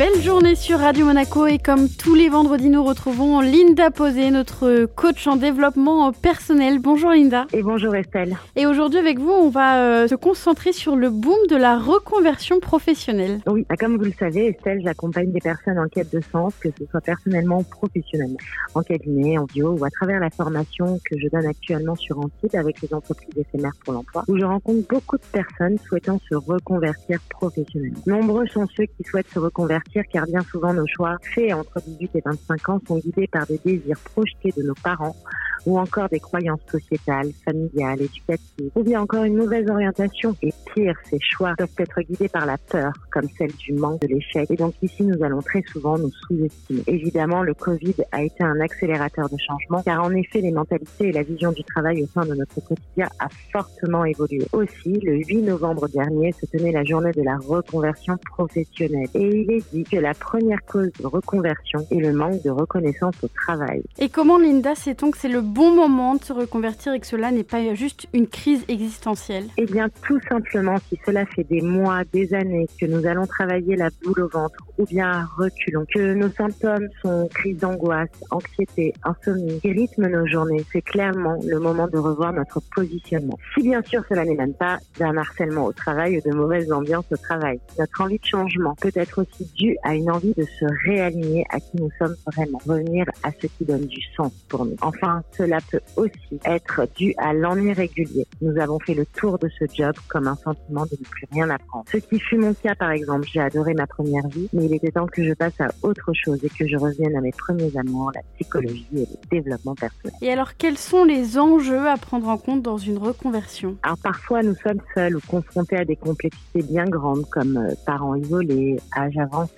Belle journée sur Radio Monaco et comme tous les vendredis, nous retrouvons Linda Posé, notre coach en développement personnel. Bonjour Linda. Et bonjour Estelle. Et aujourd'hui avec vous, on va euh, se concentrer sur le boom de la reconversion professionnelle. Oui, bah, comme vous le savez Estelle, j'accompagne des personnes en quête de sens, que ce soit personnellement ou professionnellement, en cabinet, en bio ou à travers la formation que je donne actuellement sur Antibes avec les entreprises éphémères pour l'emploi, où je rencontre beaucoup de personnes souhaitant se reconvertir professionnellement. Nombreux sont ceux qui souhaitent se reconvertir car bien souvent nos choix faits entre 18 et 25 ans sont guidés par des désirs projetés de nos parents ou encore des croyances sociétales, familiales, éducatives, ou bien encore une mauvaise orientation. Et pire, ces choix peuvent être guidés par la peur, comme celle du manque de l'échec. Et donc ici, nous allons très souvent nous sous-estimer. Évidemment, le Covid a été un accélérateur de changement, car en effet, les mentalités et la vision du travail au sein de notre quotidien a fortement évolué. Aussi, le 8 novembre dernier se tenait la journée de la reconversion professionnelle. Et il est dit que la première cause de reconversion est le manque de reconnaissance au travail. Et comment, Linda, sait-on que c'est le bon moment de se reconvertir et que cela n'est pas juste une crise existentielle? Eh bien, tout simplement, si cela fait des mois, des années que nous allons travailler la boule au ventre ou bien à reculons, que nos symptômes sont crise d'angoisse, anxiété, insomnie, qui rythment nos journées, c'est clairement le moment de revoir notre positionnement. Si bien sûr cela n'est même pas d'un harcèlement au travail ou de mauvaise ambiance au travail. Notre envie de changement peut être aussi due à une envie de se réaligner à qui nous sommes vraiment, revenir à ce qui donne du sens pour nous. Enfin, cela peut aussi être dû à l'ennui régulier. Nous avons fait le tour de ce job comme un sentiment de ne plus rien apprendre. Ce qui fut mon cas par exemple, j'ai adoré ma première vie, mais il était temps que je passe à autre chose et que je revienne à mes premiers amours, la psychologie et le développement personnel. Et alors quels sont les enjeux à prendre en compte dans une reconversion? Alors parfois nous sommes seuls ou confrontés à des complexités bien grandes comme euh, parents isolés, âge avancé,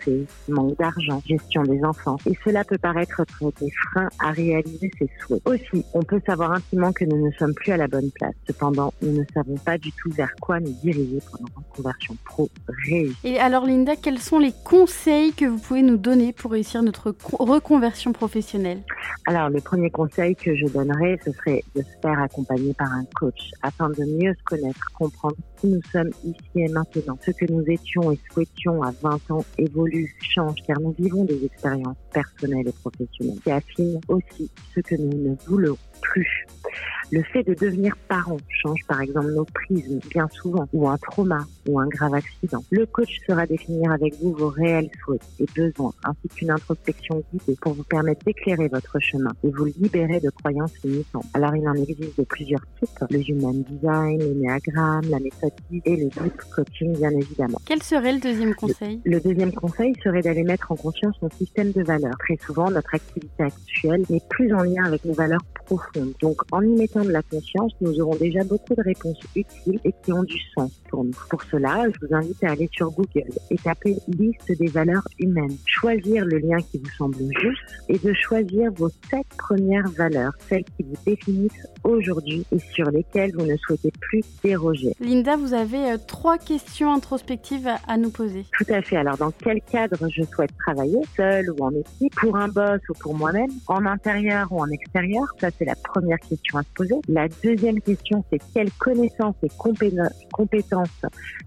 manque d'argent, gestion des enfants. Et cela peut paraître être des freins à réaliser ses souhaits. Aussi, on peut savoir intimement que nous ne sommes plus à la bonne place. Cependant, nous ne savons pas du tout vers quoi nous diriger pour une reconversion pro réussie. Et alors Linda, quels sont les conseils que vous pouvez nous donner pour réussir notre reconversion professionnelle? Alors le premier conseil que je donnerais, ce serait de se faire accompagner par un coach afin de mieux se connaître, comprendre qui nous sommes ici et maintenant. Ce que nous étions et souhaitions à 20 ans évolue, change car nous vivons des expériences personnelles et professionnelles qui affinent aussi ce que nous ne voulons plus. Le fait de devenir parent change par exemple nos prismes bien souvent, ou un trauma, ou un grave accident. Le coach sera définir avec vous vos réels souhaits et besoins, ainsi qu'une introspection guidée pour vous permettre d'éclairer votre chemin et vous libérer de croyances limitantes. Alors il en existe de plusieurs types, le Human Design, l'énéagramme, la méthode et le Deep Coaching bien évidemment. Quel serait le deuxième conseil? Le, le deuxième conseil serait d'aller mettre en conscience son système de valeurs. Très souvent, notre activité actuelle n'est plus en lien avec nos valeurs profondes. Donc en y mettant de la conscience, nous aurons déjà beaucoup de réponses utiles et qui ont du sens pour nous. Pour cela, je vous invite à aller sur Google et taper liste des valeurs humaines. Choisir le lien qui vous semble juste et de choisir vos sept premières valeurs, celles qui vous définissent aujourd'hui et sur lesquelles vous ne souhaitez plus déroger. Linda, vous avez euh, trois questions introspectives à, à nous poser. Tout à fait. Alors, dans quel cadre je souhaite travailler, seul ou en équipe, pour un boss ou pour moi-même, en intérieur ou en extérieur Ça, c'est la première question à se poser. La deuxième question, c'est quelles connaissances et compétences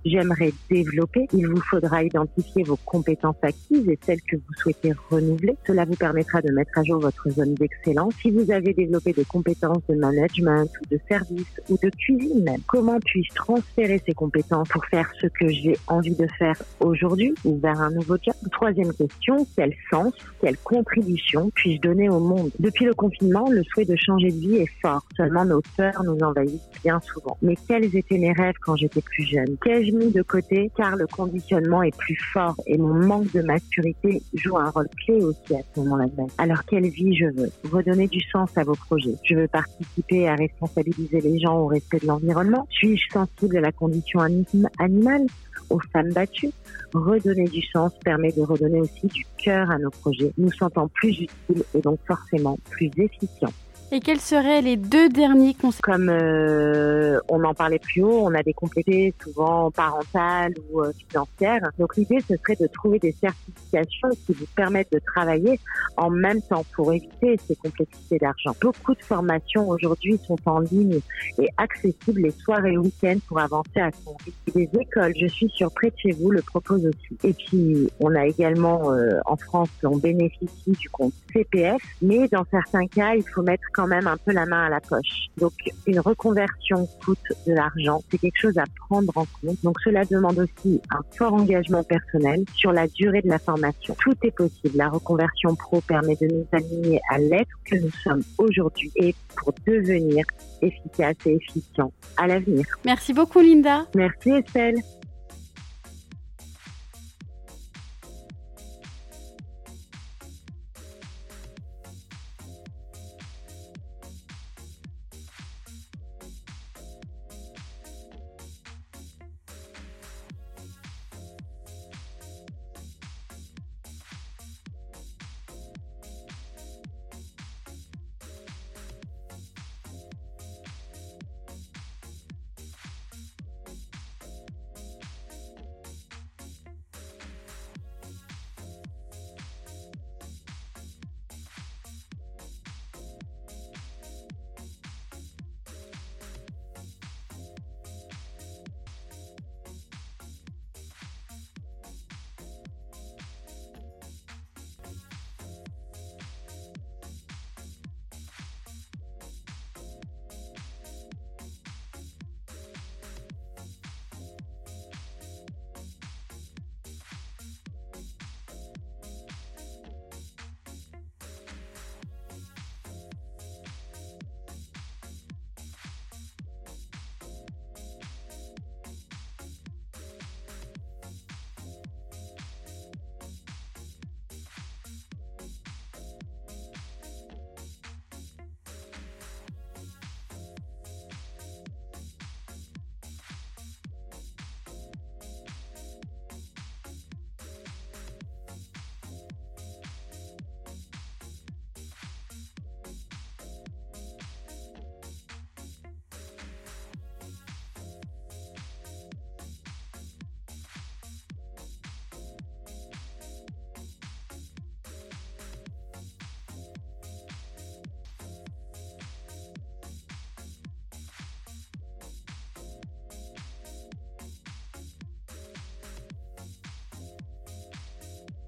j'aimerais développer. Il vous faudra identifier vos compétences acquises et celles que vous souhaitez renouveler. Cela vous permettra de mettre à jour votre zone d'excellence. Si vous avez développé des compétences de management ou de service ou de cuisine comment puis-je transférer ces compétences pour faire ce que j'ai envie de faire aujourd'hui ou vers un nouveau Troisième question, quel sens, quelle contribution puis-je donner au monde? Depuis le confinement, le souhait de changer de vie est fort. Seulement nos peurs nous envahissent bien souvent. Mais quels étaient mes rêves quand j'étais plus jeune? Qu'ai-je mis de côté? Car le conditionnement est plus fort et mon manque de maturité joue un rôle clé aussi à ce moment-là. Alors quelle vie je veux? Redonner du sens à vos projets. Je veux participer à responsabiliser les gens au respect de l'environnement. Suis-je sensible à la condition animale? Aux femmes battues? Redonner du sens permet de redonner aussi du cœur à nos projets, nous sentant plus utiles et donc forcément plus efficients. Et quels seraient les deux derniers conseils Comme euh, on en parlait plus haut, on a des complétés souvent parentales ou euh, financières. Donc l'idée, ce serait de trouver des certifications qui vous permettent de travailler en même temps pour éviter ces complexités d'argent. Beaucoup de formations aujourd'hui sont en ligne et accessibles les soirs et le week-end pour avancer à son rythme. Des écoles, je suis sur près de chez vous, le proposent aussi. Et puis, on a également euh, en France, on bénéficie du compte CPF, mais dans certains cas, il faut mettre quand même un peu la main à la poche. Donc, une reconversion coûte de l'argent. C'est quelque chose à prendre en compte. Donc, cela demande aussi un fort engagement personnel sur la durée de la formation. Tout est possible. La reconversion pro permet de nous aligner à l'être que nous sommes aujourd'hui et pour devenir efficace et efficient à l'avenir. Merci beaucoup, Linda. Merci, Estelle.